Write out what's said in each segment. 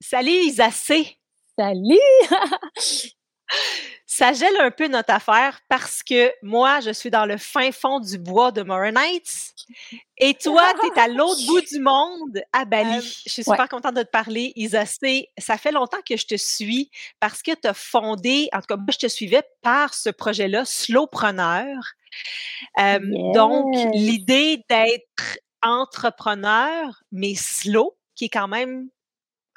Salut Isacé. Salut! Ça gèle un peu notre affaire parce que moi, je suis dans le fin fond du bois de Moronites et toi, tu es à l'autre bout du monde, à Bali. Euh, je suis super contente de te parler, Isacé. Ça fait longtemps que je te suis parce que tu as fondé, en tout cas, moi, je te suivais par ce projet-là, Slowpreneur. Euh, Donc, l'idée d'être entrepreneur, mais slow, qui est quand même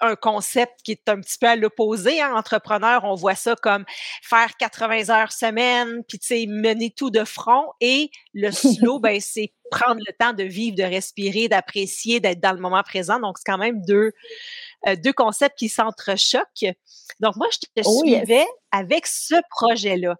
un concept qui est un petit peu à l'opposé. Hein. Entrepreneur, on voit ça comme faire 80 heures semaine, puis tu sais, mener tout de front. Et le slow, ben, c'est prendre le temps de vivre, de respirer, d'apprécier, d'être dans le moment présent. Donc, c'est quand même deux, euh, deux concepts qui s'entrechoquent. Donc, moi, je te oh, suivais avec ce projet-là.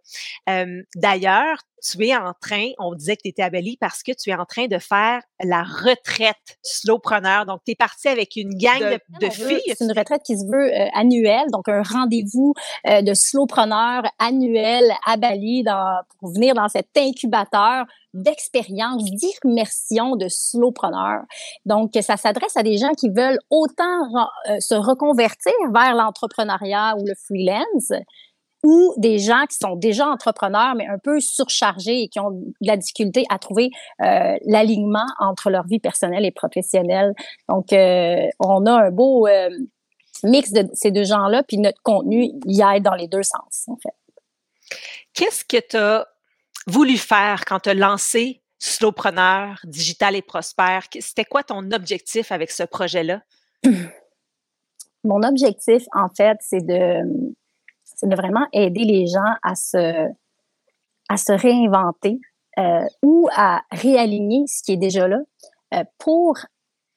Euh, d'ailleurs, tu es en train, on disait que tu étais à Bali parce que tu es en train de faire la retraite slowpreneur. Donc, tu es parti avec une gang de, filles. C'est une retraite qui se veut euh, annuelle, donc un rendez-vous euh, de slowpreneur annuel à Bali dans, pour venir dans cet incubateur d'expérience, d'immersion de slowpreneur. Donc, ça s'adresse à des gens qui veulent autant se reconvertir vers l'entrepreneuriat ou le freelance, ou des gens qui sont déjà entrepreneurs, mais un peu surchargés et qui ont de la difficulté à trouver euh, l'alignement entre leur vie personnelle et professionnelle. Donc, euh, on a un beau euh, mix de ces deux gens-là, puis notre contenu y aide dans les deux sens, en fait. Qu'est-ce que tu as voulu faire quand tu as lancé Slowpreneur, Digital et Prospère? C'était quoi ton objectif avec ce projet-là? Mon objectif, en fait, c'est de de vraiment aider les gens à se, à se réinventer euh, ou à réaligner ce qui est déjà là euh, pour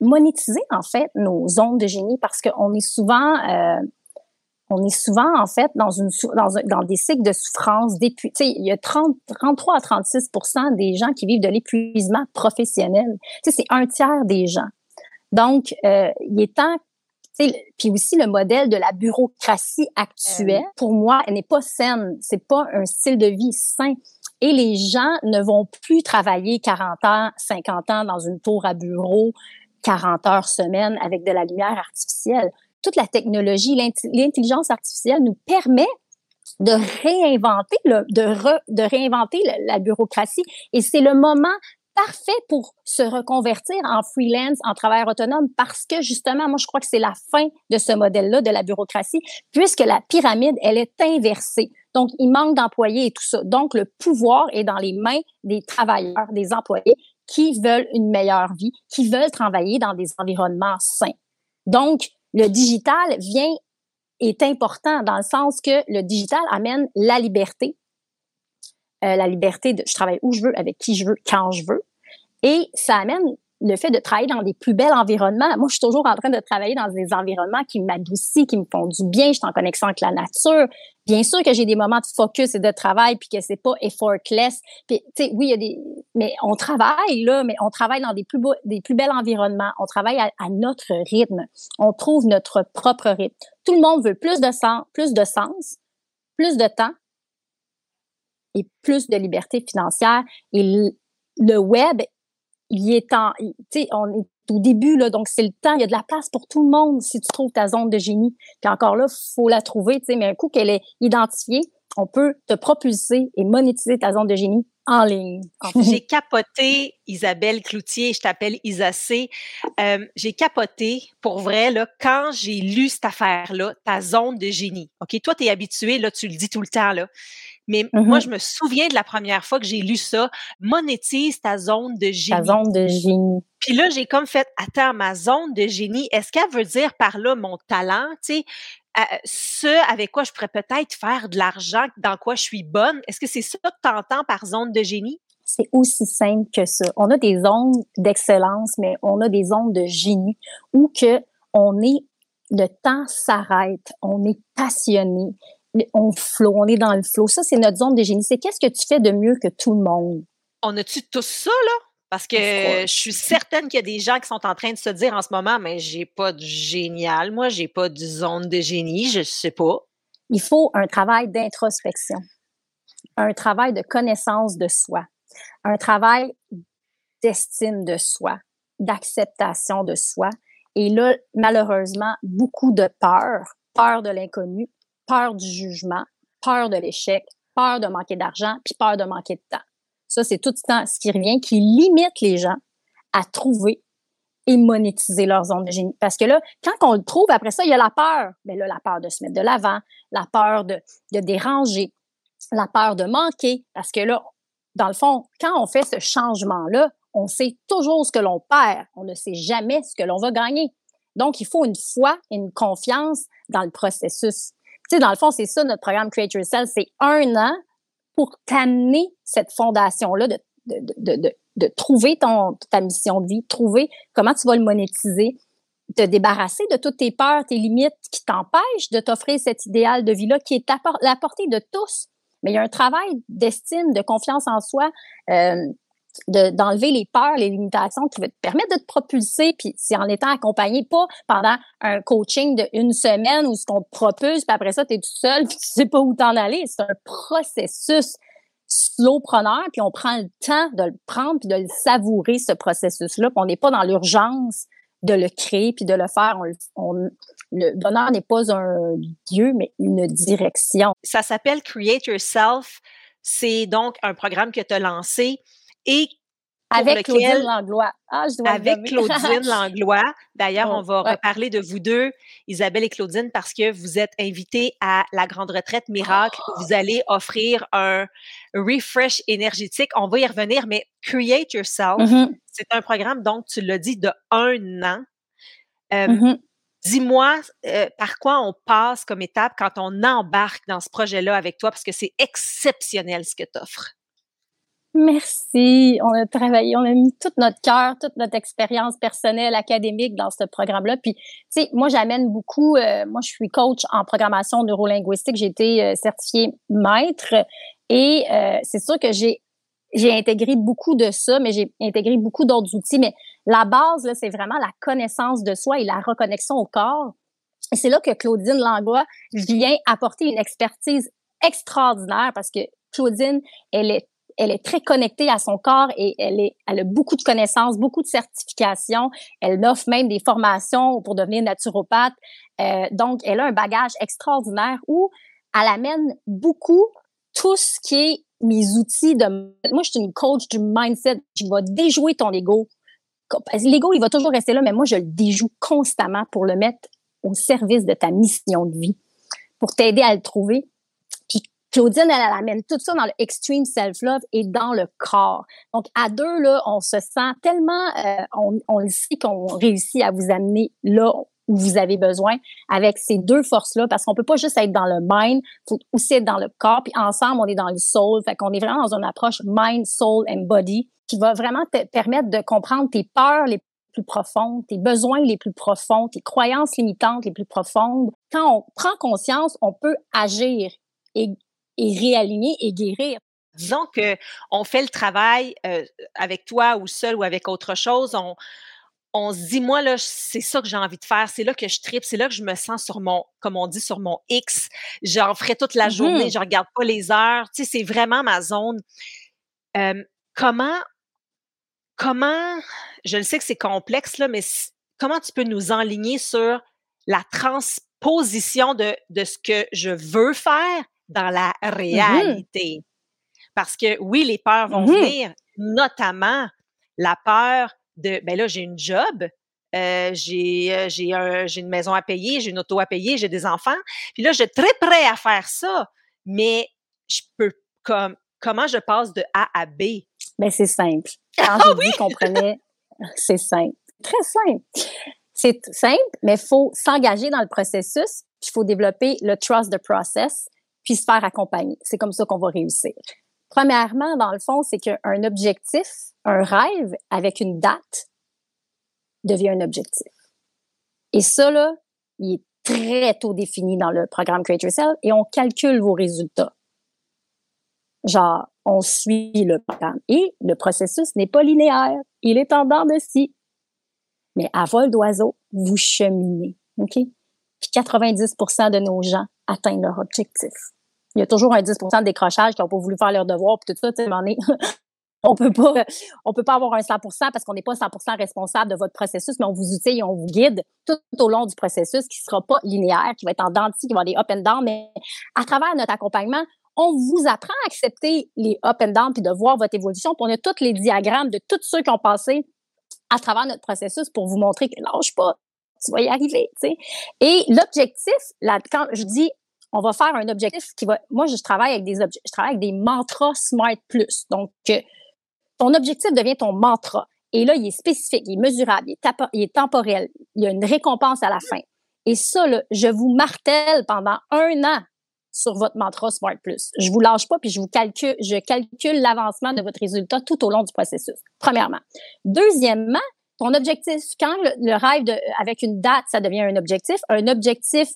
monétiser en fait nos zones de génie parce qu'on est souvent euh, on est souvent en fait dans une dans, dans des cycles de souffrance d'épuisement. Il y a 30, 33 à 36 des gens qui vivent de l'épuisement professionnel. C'est un tiers des gens. Donc, euh, il est temps puis aussi le modèle de la bureaucratie actuelle, euh, pour moi, elle n'est pas saine. C'est pas un style de vie sain. Et les gens ne vont plus travailler 40 ans, 50 ans dans une tour à bureau, 40 heures semaine avec de la lumière artificielle. Toute la technologie, l'intelligence artificielle nous permet de réinventer de, réinventer la bureaucratie et c'est le moment parfait pour se reconvertir en freelance, en travail autonome, parce que justement, moi, je crois que c'est la fin de ce modèle-là de la bureaucratie, puisque la pyramide, elle est inversée. Donc, il manque d'employés et tout ça. Donc, le pouvoir est dans les mains des travailleurs, des employés qui veulent une meilleure vie, qui veulent travailler dans des environnements sains. Donc, le digital vient est important dans le sens que le digital amène la liberté, euh, la liberté de je travaille où je veux, avec qui je veux, quand je veux. Et ça amène le fait de travailler dans des plus bels environnements. Moi, je suis toujours en train de travailler dans des environnements qui m'adoucissent, qui me font du bien. Je suis en connexion avec la nature. Bien sûr que j'ai des moments de focus et de travail, puis que c'est pas effortless. Tu sais, oui, il y a des, mais on travaille là, mais on travaille dans des plus beaux, des plus environnements. On travaille à, à, notre rythme. On trouve notre propre rythme. Tout le monde veut plus de sens, plus de sens, plus de temps, et plus de liberté financière. Et le web, il est en, tu sais, on est au début, là, donc c'est le temps, il y a de la place pour tout le monde si tu trouves ta zone de génie. Puis encore là, faut la trouver, tu sais, mais un coup qu'elle est identifiée, on peut te propulser et monétiser ta zone de génie en ligne. J'ai capoté, Isabelle Cloutier, je t'appelle Isacé. Euh, j'ai capoté, pour vrai, là, quand j'ai lu cette affaire-là, ta zone de génie. OK, toi, tu es habitué, là, tu le dis tout le temps, là. Mais moi, mm-hmm. je me souviens de la première fois que j'ai lu ça, monétise ta zone de génie. Ta zone de génie. Puis là, j'ai comme fait, attends, ma zone de génie, est-ce qu'elle veut dire par là mon talent, tu sais, ce avec quoi je pourrais peut-être faire de l'argent, dans quoi je suis bonne? Est-ce que c'est ça que tu entends par zone de génie? C'est aussi simple que ça. On a des zones d'excellence, mais on a des zones de génie où que on est, le temps s'arrête, on est passionné, on flow, on est dans le flow. Ça, c'est notre zone de génie. C'est qu'est-ce que tu fais de mieux que tout le monde? On a-tu tout ça, là? Parce que je suis certaine qu'il y a des gens qui sont en train de se dire en ce moment, mais j'ai pas de génial, moi, j'ai pas de zone de génie, je sais pas. Il faut un travail d'introspection, un travail de connaissance de soi, un travail d'estime de soi, d'acceptation de soi Et là, malheureusement, beaucoup de peur, peur de l'inconnu, peur du jugement, peur de l'échec, peur de manquer d'argent, puis peur de manquer de temps. Ça, c'est tout ce qui revient, qui limite les gens à trouver et monétiser leur zone de génie. Parce que là, quand on le trouve, après ça, il y a la peur. Mais là, la peur de se mettre de l'avant, la peur de, de déranger, la peur de manquer. Parce que là, dans le fond, quand on fait ce changement-là, on sait toujours ce que l'on perd. On ne sait jamais ce que l'on va gagner. Donc, il faut une foi et une confiance dans le processus. Tu sais, dans le fond, c'est ça notre programme Create Yourself. C'est un an pour t'amener cette fondation-là de, de, de, de, trouver ton, ta mission de vie, trouver comment tu vas le monétiser, te débarrasser de toutes tes peurs, tes limites qui t'empêchent de t'offrir cet idéal de vie-là qui est à la portée de tous. Mais il y a un travail d'estime, de confiance en soi, euh, d'enlever les peurs, les limitations qui vont te permettre de te propulser, puis c'est en étant accompagné, pas pendant un coaching de une semaine où ce qu'on te propulse, puis après ça, tu es tout seul, puis tu sais pas où t'en aller. C'est un processus slowpreneur, puis on prend le temps de le prendre, puis de le savourer, ce processus-là, puis on n'est pas dans l'urgence de le créer, puis de le faire. le bonheur n'est pas un dieu, mais une direction. Ça s'appelle Create Yourself. C'est donc un programme que tu as lancé et avec Claudine Langlois. Ah, je dois avec Claudine Langlois. D'ailleurs, on va reparler de vous deux, Isabelle et Claudine, parce que vous êtes invités à la grande retraite miracle. Vous allez offrir un refresh énergétique. On va y revenir, mais Create Yourself, mm-hmm. c'est un programme, donc, tu l'as dit, de un an. Euh, mm-hmm. Dis-moi euh, par quoi on passe comme étape quand on embarque dans ce projet-là avec toi, parce que c'est exceptionnel ce que tu offres. Merci. On a travaillé, on a mis tout notre cœur, toute notre expérience personnelle, académique dans ce programme-là. Puis, tu sais, moi, j'amène beaucoup. Euh, moi, je suis coach en programmation neurolinguistique. J'ai été euh, certifiée maître et euh, c'est sûr que j'ai intégré beaucoup de ça, mais j'ai intégré beaucoup d'autres outils. Mais la base, là, c'est vraiment la connaissance de soi et la reconnexion au corps. Et c'est là que Claudine Langlois vient apporter une expertise extraordinaire parce que Claudine, elle est elle est très connectée à son corps et elle, a beaucoup de connaissances, beaucoup de certifications. Elle offre même des formations pour devenir naturopathe. Euh, donc, elle a un bagage extraordinaire où elle amène beaucoup tout ce qui est mes outils. Moi, je suis une coach du mindset. Je vais déjouer ton ego. L'ego, il va toujours rester là, mais moi, je le déjoue constamment pour le mettre au service de ta mission de vie, pour t'aider à le trouver Claudine, elle, amène tout ça dans le extreme self-love et dans le corps. Donc, à deux, là, on se sent tellement, euh, on, on le sait qu'on réussit à vous amener là où vous avez besoin avec ces deux forces-là, parce qu'on peut pas juste être dans le mind, faut aussi être dans le corps, puis ensemble, on est dans le soul. Fait qu'on est vraiment dans une approche mind, soul and body qui va vraiment te permettre de comprendre tes peurs les plus profondes, tes besoins les plus profonds, tes croyances limitantes les plus profondes. Quand on prend conscience, on peut agir et et réaligner et guérir. Disons que on fait le travail euh, avec toi ou seul ou avec autre chose, on, on se dit, moi, là, c'est ça que j'ai envie de faire, c'est là que je tripe, c'est là que je me sens sur mon, comme on dit, sur mon X. J'en ferai toute la journée, mmh je regarde pas les heures. Tu sais, c'est vraiment ma zone. Euh, comment, comment, je le sais que c'est complexe, là, mais comment tu peux nous enligner sur la transposition de, de ce que je veux faire dans la mmh réalité. Parce que oui, les peurs vont mmh venir, notamment la peur de, ben là, j'ai une job, euh, j'ai euh, j'ai une maison à payer, j'ai une auto à payer, j'ai des enfants. Puis là, je suis très prêt à faire ça, mais je peux comme comment je passe de A à B? Mais ben, c'est simple. Quand ah, dit qu'on prenait, c'est simple, très simple. C'est simple, mais il faut s'engager dans le processus. Il faut développer le trust the process puis se faire accompagner. C'est comme ça qu'on va réussir. Premièrement, dans le fond, c'est qu'un objectif, un rêve avec une date devient un objectif. Et ça, là, il est très tôt défini dans le programme Create Yourself et on calcule vos résultats. Genre, on suit le programme. Et le processus n'est pas linéaire. Il est en dents de scie. Mais à vol d'oiseau, vous cheminez. OK? Puis 90 de nos gens atteignent leur objectif il y a toujours un 10 de décrochage qui n'ont pas voulu faire leur devoir, puis tout ça, on peut pas, on peut pas avoir un 100% parce qu'on n'est pas 100% responsable de votre processus, mais on vous outille, on vous guide tout au long du processus qui sera pas linéaire, qui va être en denti, qui va des up and down, mais à travers notre accompagnement, on vous apprend à accepter les up and down puis de voir votre évolution. On a tous les diagrammes de tous ceux qui ont passé à travers notre processus pour vous montrer que lâche pas, tu vas y arriver, tu sais. Et l'objectif, quand je dis on va faire un objectif qui va. Moi, je travaille avec des objets, je travaille avec des mantras Smart Plus. Donc, ton objectif devient ton mantra. Et là, il est spécifique, il est mesurable, il est, temporel. Il y a une récompense à la fin. Et ça, là, je vous martèle pendant un an sur votre mantra Smart Plus. Je vous lâche pas, puis je vous calcule, je calcule l'avancement de votre résultat tout au long du processus. Premièrement. Deuxièmement, ton objectif, quand le, rêve avec une date, ça devient un objectif, un objectif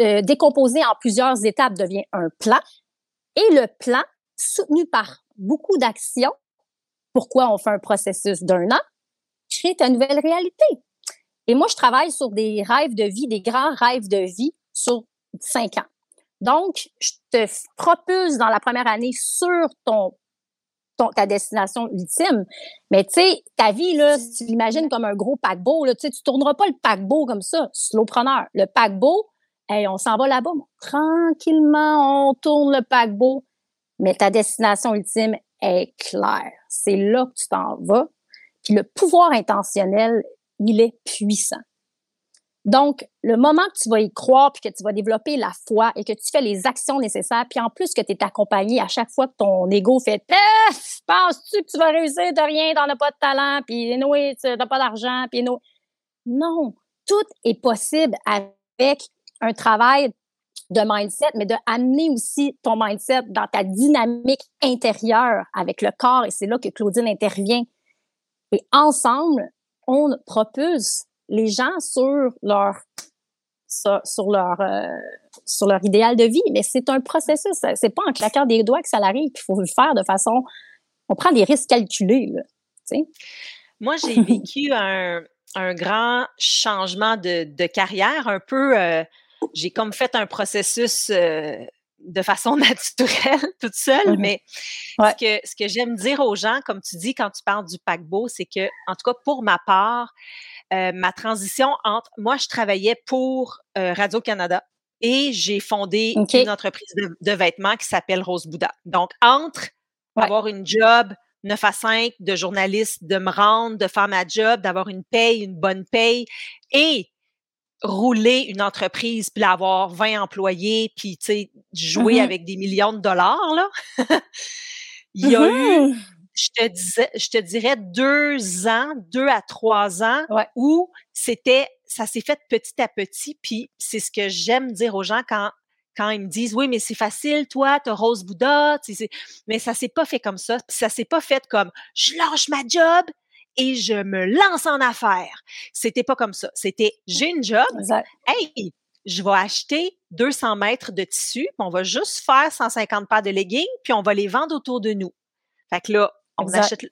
euh, décomposé en plusieurs étapes devient un plan. Et le plan, soutenu par beaucoup d'actions, pourquoi on fait un processus d'un an, crée ta nouvelle réalité. Et moi, je travaille sur des rêves de vie, des grands rêves de vie sur cinq ans. Donc, je te propulse dans la première année sur ton, ta destination ultime. Mais tu sais, ta vie, là, si tu l'imagines comme un gros paquebot, là, tu tu tourneras pas le paquebot comme ça, slowpreneur. Le paquebot, hey, on s'en va là-bas. Tranquillement, on tourne le paquebot. Mais ta destination ultime est claire. C'est là que tu t'en vas. Puis le pouvoir intentionnel, il est puissant. Donc, le moment que tu vas y croire, puis que tu vas développer la foi et que tu fais les actions nécessaires, puis en plus que tu es accompagné à chaque fois que ton ego fait penses-tu que tu vas réussir de rien, t'en as pas de talent, puis oui, tu n'as pas d'argent, puis Non, tout est possible avec un travail de mindset, mais de amener aussi ton mindset dans ta dynamique intérieure avec le corps. Et c'est là que Claudine intervient. Et ensemble, on propulse les gens sur leur sur, leur euh, sur leur idéal de vie. Mais c'est un processus. C'est pas en claquant des doigts que ça arrive. Il faut le faire de façon. On prend des risques calculés. Moi, j'ai vécu un, un, grand changement de, de carrière, un peu. Euh, j'ai comme fait un processus euh, de façon naturelle, toute seule, mais ce que, ce que j'aime dire aux gens, comme tu dis quand tu parles du paquebot, c'est que, en tout cas, pour ma part, euh, ma transition entre, moi, je travaillais pour euh, Radio-Canada et j'ai fondé une entreprise de, vêtements qui s'appelle Rose Bouddha. Donc, entre avoir une job 9 à 5 de journaliste, de me rendre, de faire ma job, d'avoir une paye, une bonne paye et rouler une entreprise, puis avoir 20 employés, puis tu sais, jouer mm-hmm. avec des millions de dollars, là. Il y a eu, mm-hmm. je te, disais, je te dirais, deux ans, deux à trois ans, où c'était, ça s'est fait petit à petit, puis c'est ce que j'aime dire aux gens quand quand ils me disent oui mais c'est facile toi t'as Rose Bouddha mais ça s'est pas fait comme ça ça s'est pas fait comme je lâche ma job et je me lance en affaires. C'était pas comme ça. C'était j'ai une job. Hey, je vais acheter 200 mètres de tissu, on va juste faire 150 paires de leggings, puis on va les vendre autour de nous. Fait que là, on achète,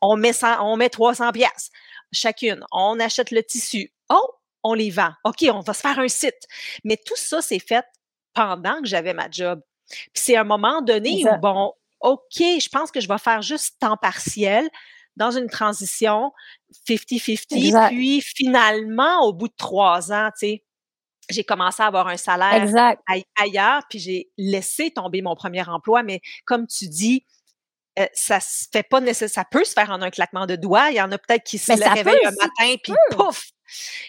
on met on met 300 pièces chacune. On achète le tissu. Oh, on les vend. OK, on va se faire un site. Mais tout ça, c'est fait pendant que j'avais ma job. Puis c'est un moment donné où, bon, OK, je pense que je vais faire juste temps partiel dans une transition 50-50. Puis finalement, au bout de trois ans, tu sais, j'ai commencé à avoir un salaire ailleurs, puis j'ai laissé tomber mon premier emploi. Mais comme tu dis, euh, ça se fait pas nécessairement. Ça peut se faire en un claquement de doigts. Il y en a peut-être qui se réveillent un matin, puis pouf!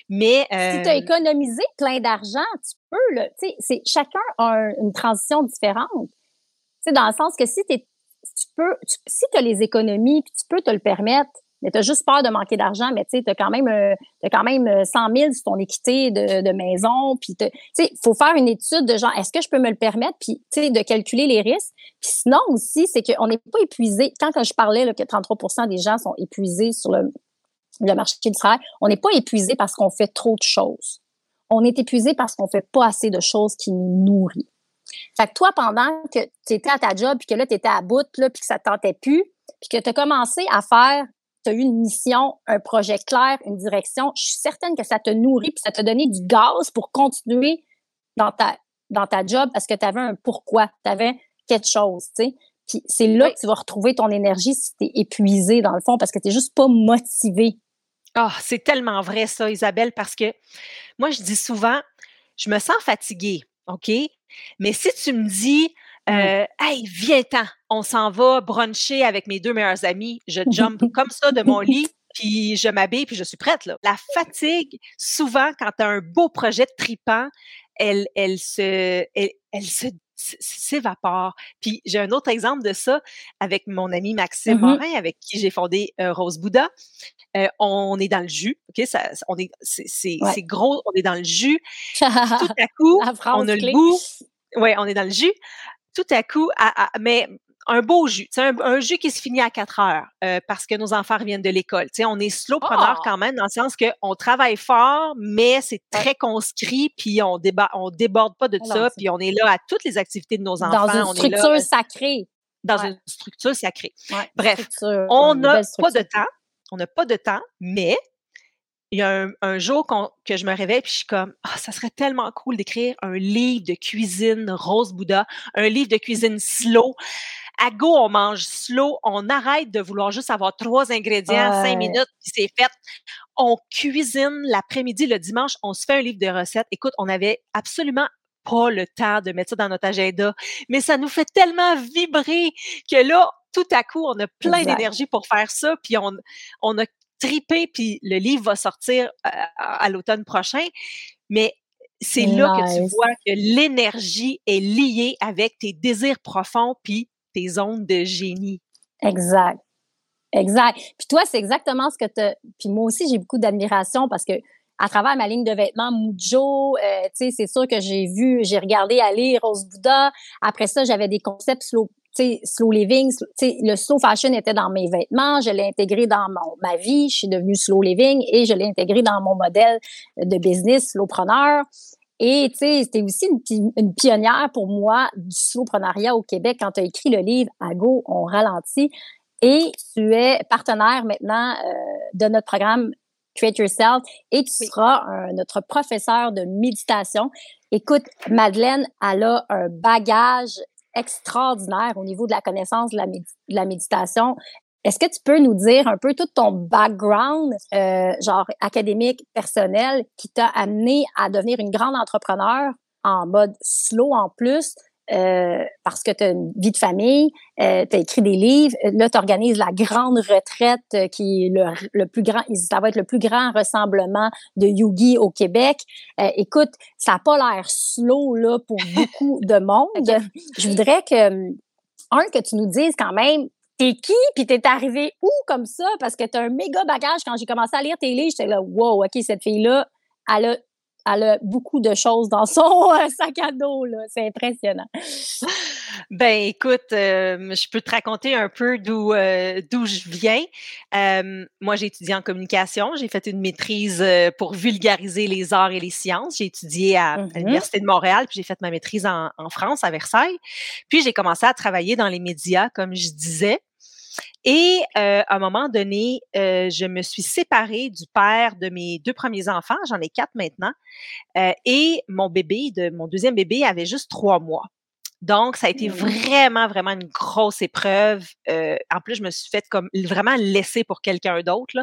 Mais si tu as euh, économisé plein d'argent, tu peux. Là, c'est chacun a une transition différente. sais, dans le sens que si tu es si tu as les économies, puis tu peux te le permettre, mais tu as juste peur de manquer d'argent, mais tu sais, as quand même, euh, quand même 100 euh, 000 sur ton équité de, maison, puis il faut faire une étude de genre, est-ce que je peux me le permettre, puis de calculer les risques. Puis sinon aussi, c'est qu'on n'est pas épuisé. Quand, quand je parlais que 33% des gens sont épuisés sur le, le marché du travail, on n'est pas épuisé parce qu'on fait trop de choses. On est épuisé parce qu'on fait pas assez de choses qui nous nourrissent. Fait que toi, pendant que tu étais à ta job, puis que là, tu étais à bout, là, puis que ça te tentait plus, puis que tu as commencé à faire, tu as eu une mission, un projet clair, une direction, je suis certaine que ça te nourrit, puis ça t'a donné du gaz pour continuer dans ta, dans ta job parce que tu avais un pourquoi, tu avais quelque chose, tu sais. Puis c'est là que tu vas retrouver ton énergie si tu es épuisé, dans le fond, parce que tu n'es juste pas motivé. Ah, c'est tellement vrai ça, Isabelle, parce que moi, je dis souvent, je me sens fatiguée, OK? Mais si tu me dis, mmh. euh, hey, viens-t'en, on s'en va bruncher avec mes deux meilleurs amis, je jump comme ça de mon lit, puis je m'habille, puis je suis prête. Là. La fatigue, souvent, quand tu as un beau projet tripant, elle, elle se, elle, elle se s'évapore. Puis j'ai un autre exemple de ça avec mon ami Maxime mmh Morin, avec qui j'ai fondé euh, Rose Bouddha. Euh, on est dans le jus, ok, ça, on est, c'est, gros, on est dans le jus. Tout à coup, on a le goût. Ouais, on est dans le jus. Tout à coup, mais un beau jus, un, un jus qui se finit à 4 heures euh, parce que nos enfants reviennent de l'école. on est slowpreneur oh! quand même dans le sens qu'on travaille fort, mais c'est très conscrit, puis on déba on déborde pas de ça, puis on est là à toutes les activités de nos enfants. Dans une structure sacrée. Dans une structure sacrée. Bref, on n'a pas de temps. On n'a pas de temps, mais il y a un, jour que je me réveille puis je suis comme ah ça serait tellement cool d'écrire un livre de cuisine Rose Bouddha, un livre de cuisine slow à go, on mange slow, on arrête de vouloir juste avoir trois ingrédients, cinq minutes, puis c'est fait. On cuisine l'après-midi, le dimanche, on se fait un livre de recettes. Écoute, on avait absolument pas le temps de mettre ça dans notre agenda, mais ça nous fait tellement vibrer que là, tout à coup, on a plein d'énergie pour faire ça, puis on, on a tripé, puis le livre va sortir euh, à, l'automne prochain. Mais c'est là que tu vois que l'énergie est liée avec tes désirs profonds, puis tes zones de génie. Exact. Exact. Puis toi, c'est exactement ce que tu Puis moi aussi, j'ai beaucoup d'admiration parce que à travers ma ligne de vêtements Mujo, euh, tu sais, c'est sûr que j'ai vu, j'ai regardé aller Rose Bouddha. Après ça, j'avais des concepts slow, slow living. sais, le slow fashion était dans mes vêtements. Je l'ai intégré dans mon, ma vie. Je suis devenue slow living et je l'ai intégré dans mon modèle de business slowpreneur. Et tu sais, c'était aussi une, pionnière pour moi du soloprenariat au Québec quand tu as écrit le livre À go, on ralentit. Et tu es partenaire maintenant euh, de notre programme Create Yourself et tu seras notre professeur de méditation. Écoute, Madeleine, elle a un bagage extraordinaire au niveau de la connaissance de la, de la méditation. Est-ce que tu peux nous dire un peu tout ton background, euh, genre académique, personnel, qui t'a amené à devenir une grande entrepreneur en mode slow en plus, euh, parce que tu as une vie de famille, euh, tu as écrit des livres, là tu organises la grande retraite euh, qui est le, le, plus grand, ça va être le plus grand rassemblement de yogi au Québec. Euh, écoute, ça n'a pas l'air slow là pour beaucoup de monde. Je voudrais que un que tu nous dises quand même t'es qui, puis t'es arrivé où comme ça? Parce que t'as un méga bagage. Quand j'ai commencé à lire tes livres, j'étais là, wow, OK, cette fille-là, elle a, elle a beaucoup de choses dans son sac à dos. C'est impressionnant. Ben, écoute, euh, je peux te raconter un peu d'où euh, d'où je viens. moi, j'ai étudié en communication. J'ai fait une maîtrise pour vulgariser les arts et les sciences. J'ai étudié à, mm-hmm. l'Université de Montréal, puis j'ai fait ma maîtrise en, en France, à Versailles. Puis j'ai commencé à travailler dans les médias, comme je disais. Et euh, à un moment donné, euh, je me suis séparée du père de mes deux premiers enfants. J'en ai quatre maintenant. Euh, et mon bébé, de mon deuxième bébé, avait juste trois mois. Donc, ça a été mmh. vraiment, vraiment une grosse épreuve. en plus, je me suis faite comme vraiment laisser pour quelqu'un d'autre.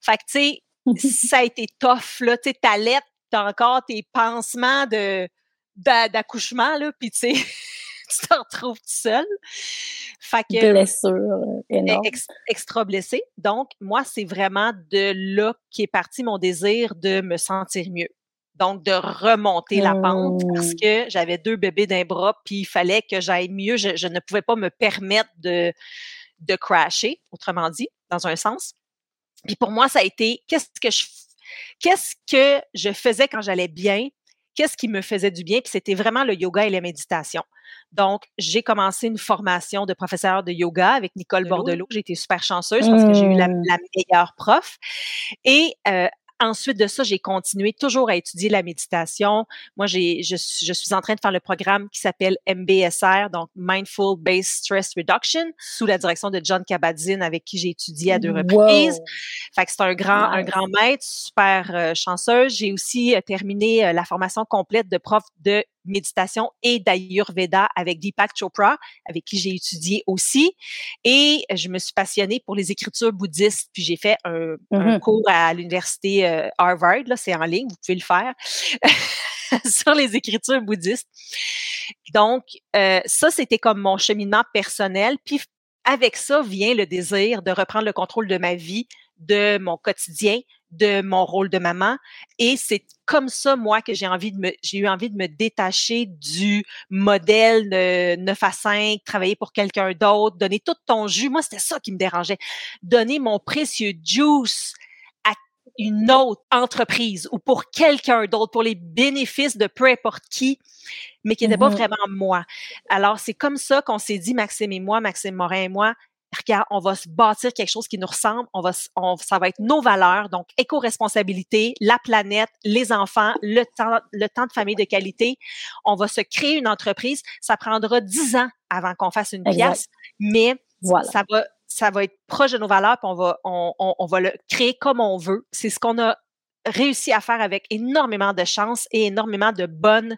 Fait que, tu sais, ça a été tough, là. Tu sais, ta lettre, t'as encore tes pansements de d'accouchement, là, puis tu sais, tu te retrouves tout seul. Fait que, Blessure euh, énorme. extra blessé. Donc, moi, c'est vraiment de là qui est parti mon désir de me sentir mieux. Donc, de remonter la pente parce mmh. que j'avais deux bébés d'un bras, puis il fallait que j'aille mieux. Je, ne pouvais pas me permettre de, de crasher, autrement dit, dans un sens. Puis pour moi, ça a été qu'est-ce que je qu'est-ce que je faisais quand j'allais bien? Qu'est-ce qui me faisait du bien, puis c'était vraiment le yoga et la méditation. Donc, j'ai commencé une formation de professeur de yoga avec Nicole Bordelot. J'ai été super chanceuse parce que j'ai eu la, mmh. meilleure prof. Et euh, Ensuite de ça, j'ai continué toujours à étudier la méditation. Moi, j'ai, je, je, suis en train de faire le programme qui s'appelle MBSR, donc Mindful Based Stress Reduction, sous la direction de John Kabat-Zinn, avec qui j'ai étudié à deux reprises. Fait que c'est un grand, un grand maître, super euh, chanceuse. J'ai aussi euh, terminé euh, la formation complète de prof de méditation et d'Ayurveda avec Deepak Chopra, avec qui j'ai étudié aussi. Et je me suis passionnée pour les écritures bouddhistes. Puis j'ai fait un, mm-hmm. cours à l'université euh, Harvard. Là, c'est en ligne, vous pouvez le faire. sur les écritures bouddhistes. Donc, euh, ça, c'était comme mon cheminement personnel. Puis avec ça vient le désir de reprendre le contrôle de ma vie, de mon quotidien, de mon rôle de maman. Et c'est comme ça, moi, que j'ai envie de me, j'ai eu envie de me détacher du modèle de 9 à 5, travailler pour quelqu'un d'autre, donner tout ton jus. Moi, c'était ça qui me dérangeait. Donner mon précieux juice à une autre entreprise ou pour quelqu'un d'autre, pour les bénéfices de peu importe qui mais qui n'était pas mm-hmm. vraiment moi. Alors, c'est comme ça qu'on s'est dit, Maxime et moi, Maxime Morin et moi, on va se bâtir quelque chose qui nous ressemble, on va, ça va être nos valeurs, donc éco-responsabilité, la planète, les enfants, le temps, le temps de famille de qualité. On va se créer une entreprise. Ça prendra dix ans avant qu'on fasse une pièce, mais ça va, ça va être proche de nos valeurs, puis on va, on, on va le créer comme on veut. C'est ce qu'on a réussi à faire avec énormément de chance et énormément de bonnes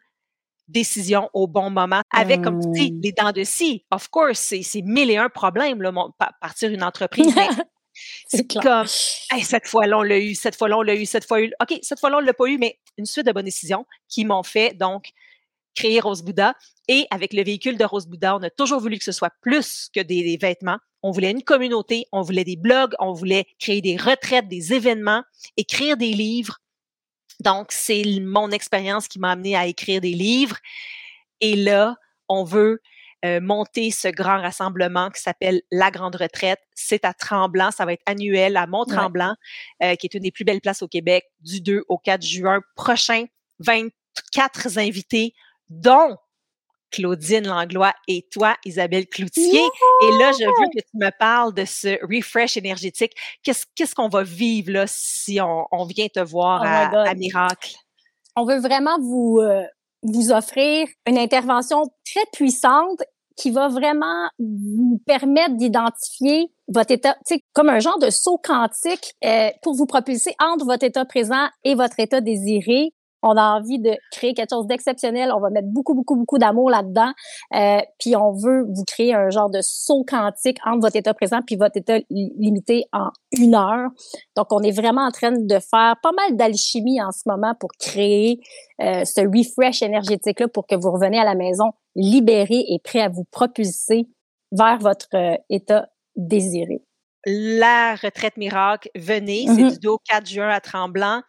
décision au bon moment avec, comme tu dis, mmh. les dents de scie. Of course, c'est mille et un problèmes, là, partir une entreprise. c'est comme, cette fois-là, on l'a eu, cette fois-là, on l'a eu, cette fois, là OK, cette fois-là, on l'a pas eu, mais une suite de bonnes décisions qui m'ont fait, donc, créer Rose Bouddha. Et avec le véhicule de Rose Bouddha, on a toujours voulu que ce soit plus que des, vêtements. On voulait une communauté, on voulait des blogs, on voulait créer des retraites, des événements, écrire des livres, donc, c'est mon expérience qui m'a amené à écrire des livres. Et là, on veut euh, monter ce grand rassemblement qui s'appelle La Grande Retraite. C'est à Tremblant, ça va être annuel à Mont-Tremblant, euh, qui est une des plus belles places au Québec, du 2 au 4 juin prochain. 24 invités, dont Claudine Langlois et toi, Isabelle Cloutier. Et là, je veux que tu me parles de ce refresh énergétique. Qu'est-ce qu'on va vivre là si on, vient te voir oh à, Miracle? On veut vraiment vous, euh, vous offrir une intervention très puissante qui va vraiment vous permettre d'identifier votre état, tu sais, comme un genre de saut quantique euh, pour vous propulser entre votre état présent et votre état désiré on a envie de créer quelque chose d'exceptionnel. On va mettre beaucoup, beaucoup, beaucoup d'amour là-dedans. Euh, puis on veut vous créer un genre de saut quantique entre votre état présent puis votre état limité en une heure. Donc, on est vraiment en train de faire pas mal d'alchimie en ce moment pour créer euh, ce refresh énergétique-là pour que vous reveniez à la maison libéré et prêt à vous propulser vers votre euh, état désiré la retraite miracle, venez, c'est mm-hmm. du 2 au 4 juin à Tremblant.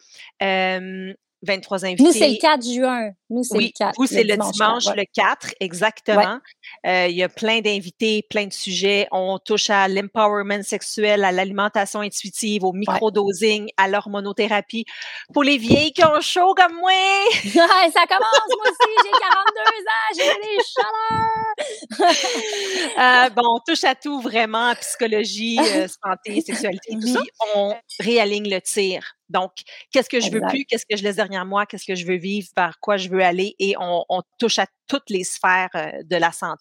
23 invités. Nous, c'est le 4 juin. Nous, c'est le 4. Vous, c'est le, dimanche, le 4, exactement. Euh, il y a plein d'invités, plein de sujets. On touche à l'empowerment sexuel, à l'alimentation intuitive, au microdosing, à l'hormonothérapie. Pour les vieilles qui ont chaud comme moi! ça commence, moi aussi! J'ai 42 ans, j'ai des chaleurs! euh, bon, on touche à tout, vraiment, psychologie, euh, santé, sexualité, tout ça. On réaligne le tir. Donc, qu'est-ce que je veux plus, qu'est-ce que je laisse derrière moi, qu'est-ce que je veux vivre, par quoi je veux aller, et on, touche à toutes les sphères de la santé.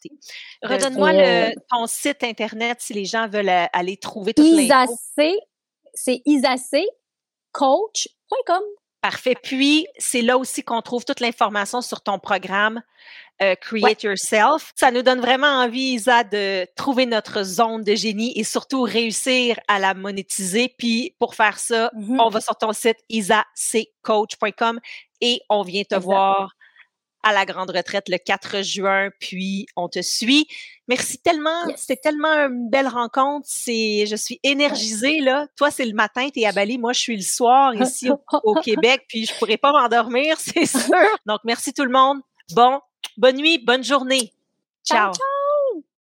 Redonne-moi euh, ton site internet si les gens veulent euh, aller trouver toutes les C'est isac.coach.com. Parfait. Puis, c'est là aussi qu'on trouve toute l'information sur ton programme euh, Create Yourself. Ça nous donne vraiment envie, Isa, de trouver notre zone de génie et surtout réussir à la monétiser. Puis, pour faire ça, mm-hmm. on va sur ton site isaccoach.com et on vient te voir à la grande retraite le 4 juin, puis on te suit. Merci tellement, c'était tellement une belle rencontre. C'est, je suis énergisée là. Toi c'est le matin, t'es à Bali, moi je suis le soir ici au, Québec, puis je pourrais pas m'endormir, c'est sûr. Donc merci tout le monde. Bon, bonne nuit, bonne journée. ciao. ciao.